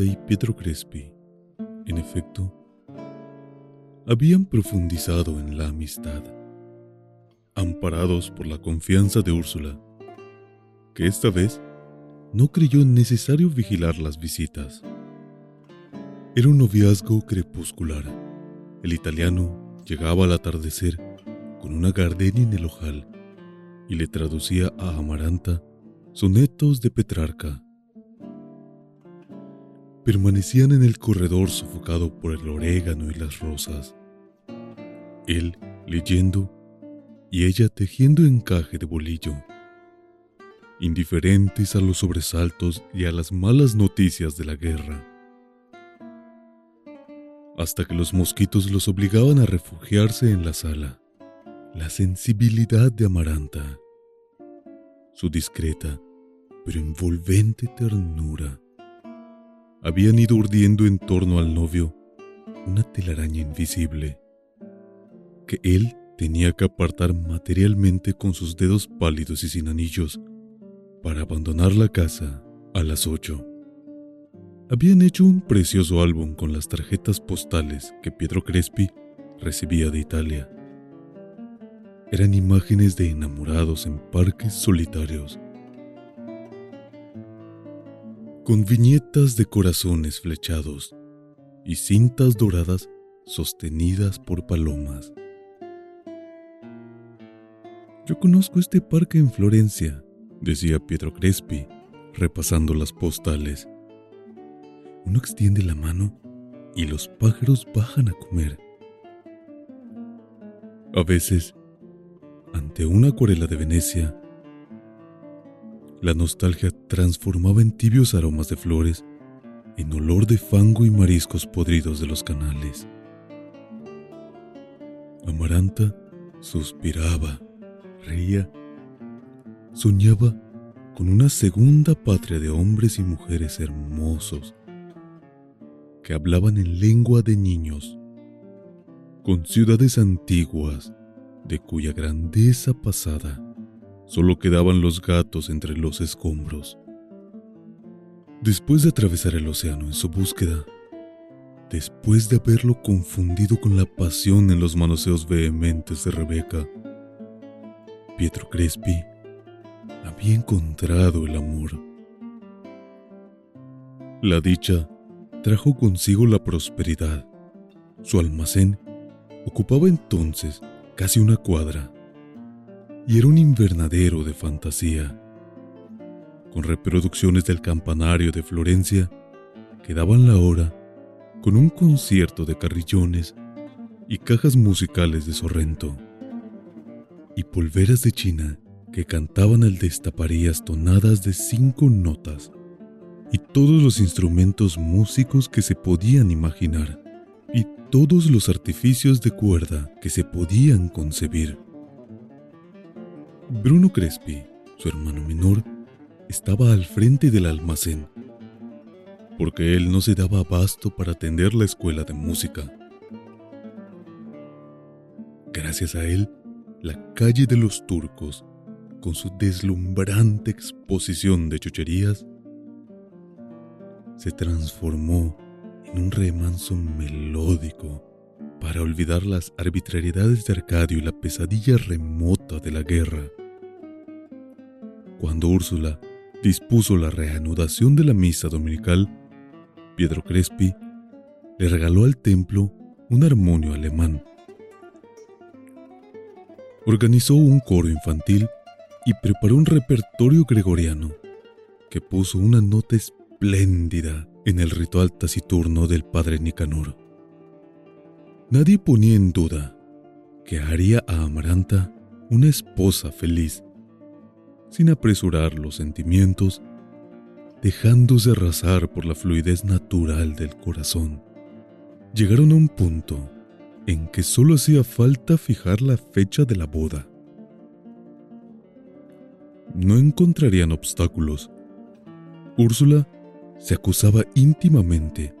Y Pietro Crespi, en efecto, habían profundizado en la amistad, amparados por la confianza de Úrsula, que esta vez no creyó necesario vigilar las visitas. Era un noviazgo crepuscular. El italiano llegaba al atardecer con una gardenia en el ojal y le traducía a Amaranta sonetos de Petrarca. Permanecían en el corredor sofocado por el orégano y las rosas. Él leyendo y ella tejiendo encaje de bolillo indiferentes a los sobresaltos y a las malas noticias de la guerra. Hasta que los mosquitos los obligaban a refugiarse en la sala. La sensibilidad de Amaranta, su discreta pero envolvente ternura, habían ido urdiendo en torno al novio una telaraña invisible que él tenía que apartar materialmente con sus dedos pálidos y sin anillos para abandonar la casa a las 8. Habían hecho un precioso álbum con las tarjetas postales que Pietro Crespi recibía de Italia. Eran imágenes de enamorados en parques solitarios, con viñetas de corazones flechados y cintas doradas sostenidas por palomas. Yo conozco este parque en Florencia, decía Pietro Crespi, repasando las postales. Uno extiende la mano y los pájaros bajan a comer. A veces, ante una acuarela de Venecia, la nostalgia transformaba en tibios aromas de flores en olor de fango y mariscos podridos de los canales. Amaranta suspiraba, reía soñaba con una segunda patria de hombres y mujeres hermosos que hablaban en lengua de niños, con ciudades antiguas de cuya grandeza pasada solo quedaban los gatos entre los escombros. Después de atravesar el océano en su búsqueda, después de haberlo confundido con la pasión en los manoseos vehementes de Rebeca, Pietro Crespi había encontrado el amor. La dicha trajo consigo la prosperidad. Su almacén ocupaba entonces casi una cuadra y era un invernadero de fantasía, con reproducciones del campanario de Florencia que daban la hora con un concierto de carrillones y cajas musicales de Sorrento y polveras de China que cantaban al destaparías tonadas de cinco notas y todos los instrumentos músicos que se podían imaginar y todos los artificios de cuerda que se podían concebir. Bruno Crespi, su hermano menor, estaba al frente del almacén, porque él no se daba abasto para atender la escuela de música. Gracias a él, la calle de los turcos con su deslumbrante exposición de chucherías, se transformó en un remanso melódico para olvidar las arbitrariedades de Arcadio y la pesadilla remota de la guerra. Cuando Úrsula dispuso la reanudación de la misa dominical, Pietro Crespi le regaló al templo un armonio alemán. Organizó un coro infantil y preparó un repertorio gregoriano que puso una nota espléndida en el ritual taciturno del padre Nicanor. Nadie ponía en duda que haría a Amaranta una esposa feliz, sin apresurar los sentimientos, dejándose arrasar por la fluidez natural del corazón. Llegaron a un punto en que solo hacía falta fijar la fecha de la boda. No encontrarían obstáculos. Úrsula se acusaba íntimamente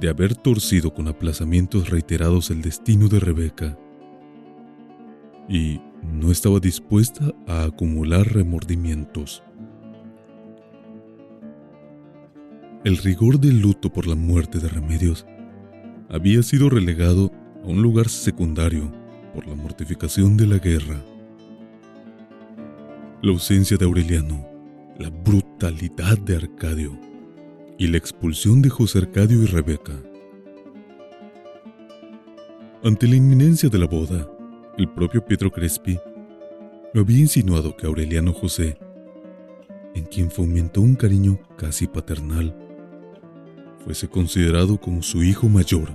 de haber torcido con aplazamientos reiterados el destino de Rebeca y no estaba dispuesta a acumular remordimientos. El rigor del luto por la muerte de Remedios había sido relegado a un lugar secundario por la mortificación de la guerra. La ausencia de Aureliano, la brutalidad de Arcadio y la expulsión de José Arcadio y Rebeca. Ante la inminencia de la boda, el propio Pietro Crespi lo había insinuado que Aureliano José, en quien fomentó un cariño casi paternal, fuese considerado como su hijo mayor.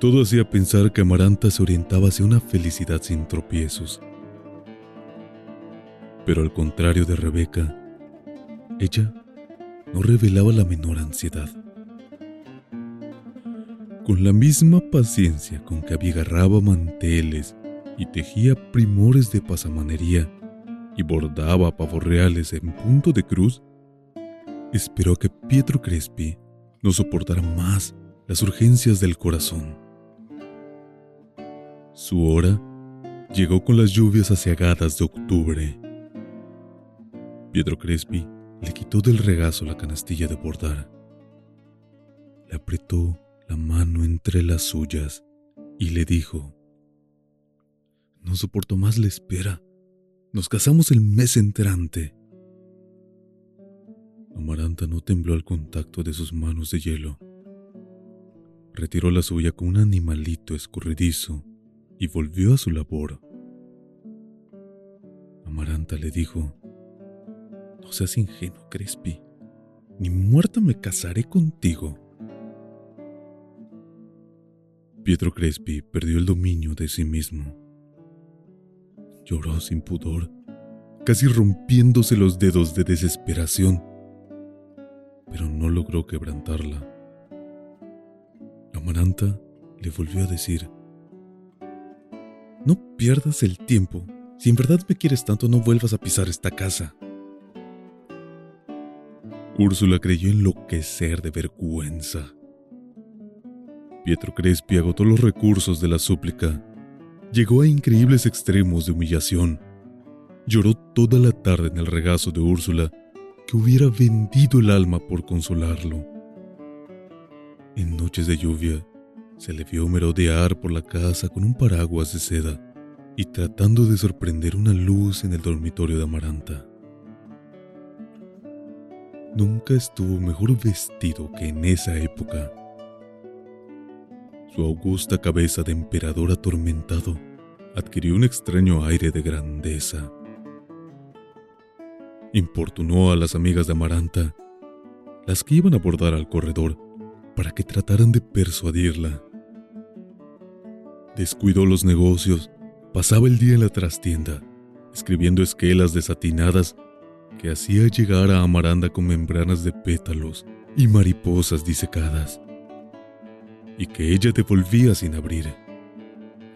Todo hacía pensar que Amaranta se orientaba hacia una felicidad sin tropiezos. Pero al contrario de Rebeca, ella no revelaba la menor ansiedad con la misma paciencia con que abigarraba manteles y tejía primores de pasamanería y bordaba pavos reales en punto de cruz, esperó que Pietro Crespi no soportara más las urgencias del corazón. Su hora llegó con las lluvias aciagadas de octubre. Pietro Crespi le quitó del regazo la canastilla de bordar. Le apretó la mano entre las suyas y le dijo, No soporto más la espera. Nos casamos el mes entrante. Amaranta no tembló al contacto de sus manos de hielo. Retiró la suya con un animalito escurridizo y volvió a su labor. Amaranta le dijo, Seas ingenuo, Crespi. Ni muerta me casaré contigo. Pietro Crespi perdió el dominio de sí mismo. Lloró sin pudor, casi rompiéndose los dedos de desesperación, pero no logró quebrantarla. Amaranta le volvió a decir, No pierdas el tiempo. Si en verdad me quieres tanto, no vuelvas a pisar esta casa. Úrsula creyó enloquecer de vergüenza. Pietro Crespi agotó los recursos de la súplica. Llegó a increíbles extremos de humillación. Lloró toda la tarde en el regazo de Úrsula, que hubiera vendido el alma por consolarlo. En noches de lluvia, se le vio merodear por la casa con un paraguas de seda y tratando de sorprender una luz en el dormitorio de Amaranta. Nunca estuvo mejor vestido que en esa época su augusta cabeza de emperador atormentado adquirió un extraño aire de grandeza. Importunó a las amigas de Amaranta, las que iban a abordar al corredor, para que trataran de persuadirla. Descuidó los negocios, pasaba el día en la trastienda, escribiendo esquelas desatinadas que hacía llegar a Amaranda con membranas de pétalos y mariposas disecadas y que ella devolvía sin abrir.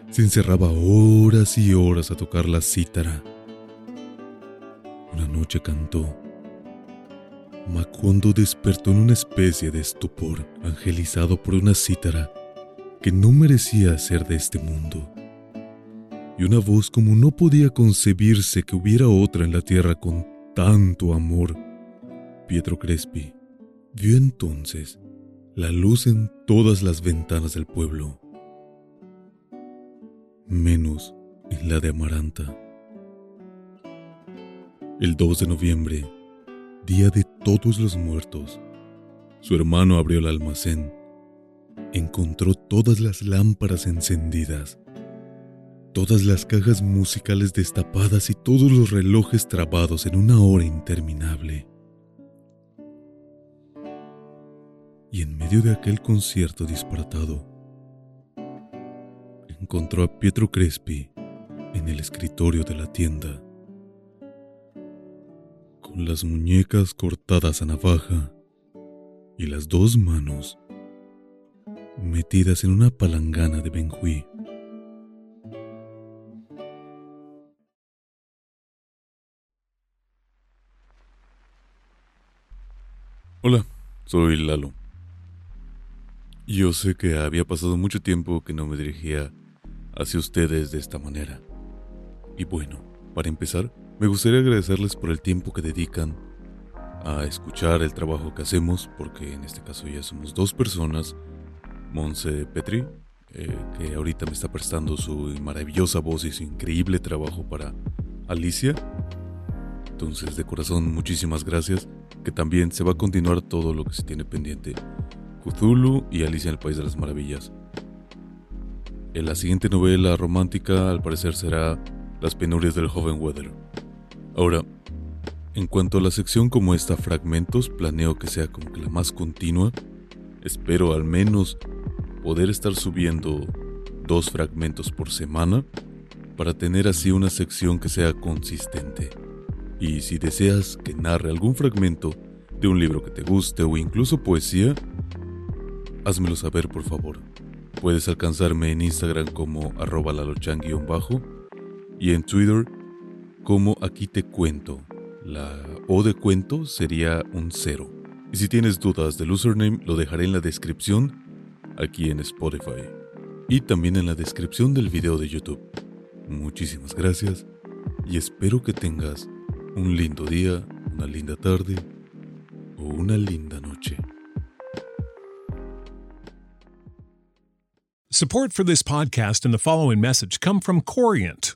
Se encerraba horas y horas a tocar la cítara. Una noche cantó. Macondo despertó en una especie de estupor, angelizado por una cítara que no merecía ser de este mundo. Y una voz como no podía concebirse que hubiera otra en la tierra con tanto amor. Pietro Crespi vio entonces la luz en todas las ventanas del pueblo, menos en la de Amaranta. El 2 de noviembre, día de todos los muertos, su hermano abrió el almacén, encontró todas las lámparas encendidas, todas las cajas musicales destapadas y todos los relojes trabados en una hora interminable. y en medio de aquel concierto disparatado, encontró a Pietro Crespi en el escritorio de la tienda, con las muñecas cortadas a navaja y las dos manos metidas en una palangana de Benjuí. Hola, soy Lalo. Yo sé que había pasado mucho tiempo que no me dirigía hacia ustedes de esta manera. Y bueno, para empezar, me gustaría agradecerles por el tiempo que dedican a escuchar el trabajo que hacemos, porque en este caso ya somos dos personas. Monse Petri, eh, que ahorita me está prestando su maravillosa voz y su increíble trabajo para Alicia. Entonces, de corazón, muchísimas gracias que también se va a continuar todo lo que se tiene pendiente. Cthulhu y Alicia en el País de las Maravillas. En la siguiente novela romántica, al parecer, será Las penurias del joven Weather. Ahora, en cuanto a la sección como esta, fragmentos, planeo que sea como que la más continua. Espero al menos poder estar subiendo dos fragmentos por semana para tener así una sección que sea consistente. Y si deseas que narre algún fragmento de un libro que te guste o incluso poesía, házmelo saber por favor. Puedes alcanzarme en Instagram como arroba lalochan-bajo y en Twitter como aquí te cuento. La O de cuento sería un cero. Y si tienes dudas del username lo dejaré en la descripción aquí en Spotify y también en la descripción del video de YouTube. Muchísimas gracias y espero que tengas un lindo día, una linda tarde o una linda noche. Support for this podcast and the following message come from Corient.